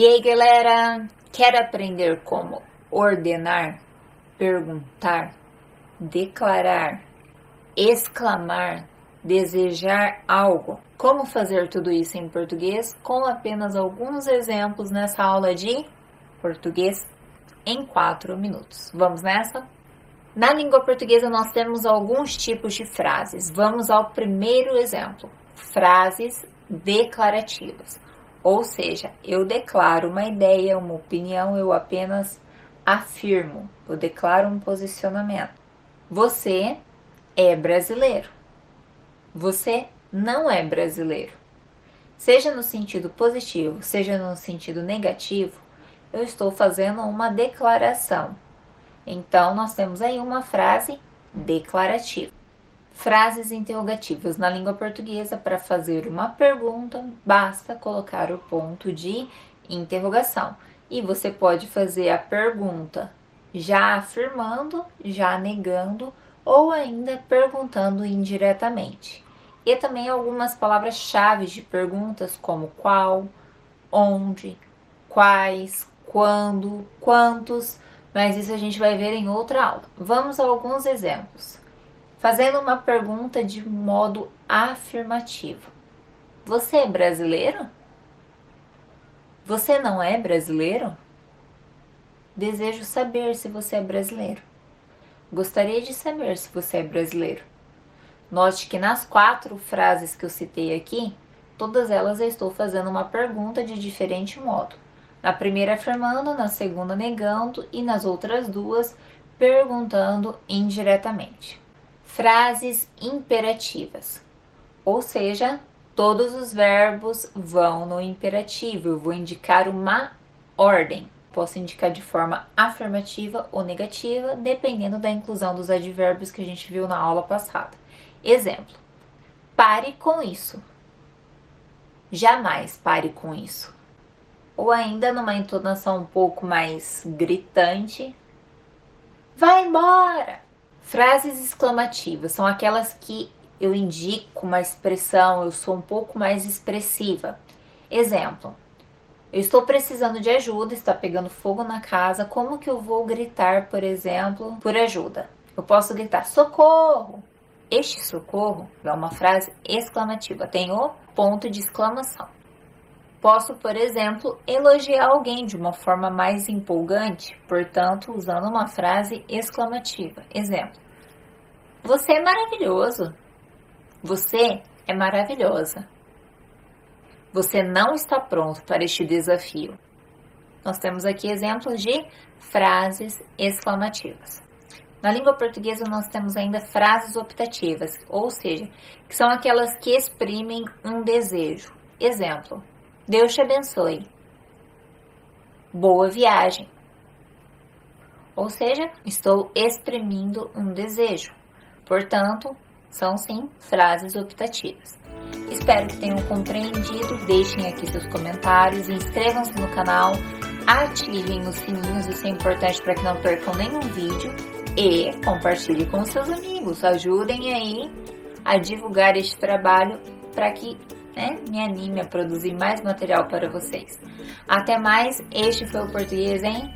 E aí, galera, quer aprender como ordenar, perguntar, declarar, exclamar, desejar algo? Como fazer tudo isso em português com apenas alguns exemplos nessa aula de português em 4 minutos. Vamos nessa? Na língua portuguesa, nós temos alguns tipos de frases. Vamos ao primeiro exemplo: frases declarativas. Ou seja, eu declaro uma ideia, uma opinião, eu apenas afirmo, eu declaro um posicionamento. Você é brasileiro. Você não é brasileiro. Seja no sentido positivo, seja no sentido negativo, eu estou fazendo uma declaração. Então, nós temos aí uma frase declarativa. Frases interrogativas na língua portuguesa para fazer uma pergunta, basta colocar o ponto de interrogação. E você pode fazer a pergunta já afirmando, já negando ou ainda perguntando indiretamente. E também algumas palavras-chave de perguntas como qual, onde, quais, quando, quantos, mas isso a gente vai ver em outra aula. Vamos a alguns exemplos. Fazendo uma pergunta de modo afirmativo. Você é brasileiro? Você não é brasileiro? Desejo saber se você é brasileiro. Gostaria de saber se você é brasileiro. Note que nas quatro frases que eu citei aqui, todas elas eu estou fazendo uma pergunta de diferente modo. Na primeira afirmando, na segunda negando e nas outras duas perguntando indiretamente. Frases imperativas. Ou seja, todos os verbos vão no imperativo. Eu vou indicar uma ordem. Posso indicar de forma afirmativa ou negativa, dependendo da inclusão dos advérbios que a gente viu na aula passada. Exemplo: pare com isso. Jamais pare com isso ou ainda numa entonação um pouco mais gritante. Vai embora! Frases exclamativas são aquelas que eu indico uma expressão, eu sou um pouco mais expressiva. Exemplo: eu estou precisando de ajuda, está pegando fogo na casa, como que eu vou gritar, por exemplo, por ajuda? Eu posso gritar socorro. Este socorro é uma frase exclamativa, tem o ponto de exclamação. Posso, por exemplo, elogiar alguém de uma forma mais empolgante, portanto, usando uma frase exclamativa. Exemplo: Você é maravilhoso. Você é maravilhosa. Você não está pronto para este desafio. Nós temos aqui exemplos de frases exclamativas. Na língua portuguesa, nós temos ainda frases optativas, ou seja, que são aquelas que exprimem um desejo. Exemplo: Deus te abençoe. Boa viagem. Ou seja, estou exprimindo um desejo. Portanto, são sim frases optativas. Espero que tenham compreendido. Deixem aqui seus comentários, inscrevam-se no canal, ativem os sininhos, isso é importante para que não percam nenhum vídeo e compartilhe com seus amigos. Ajudem aí a divulgar este trabalho para que né, me anime a produzir mais material para vocês. Até mais, este foi o Português em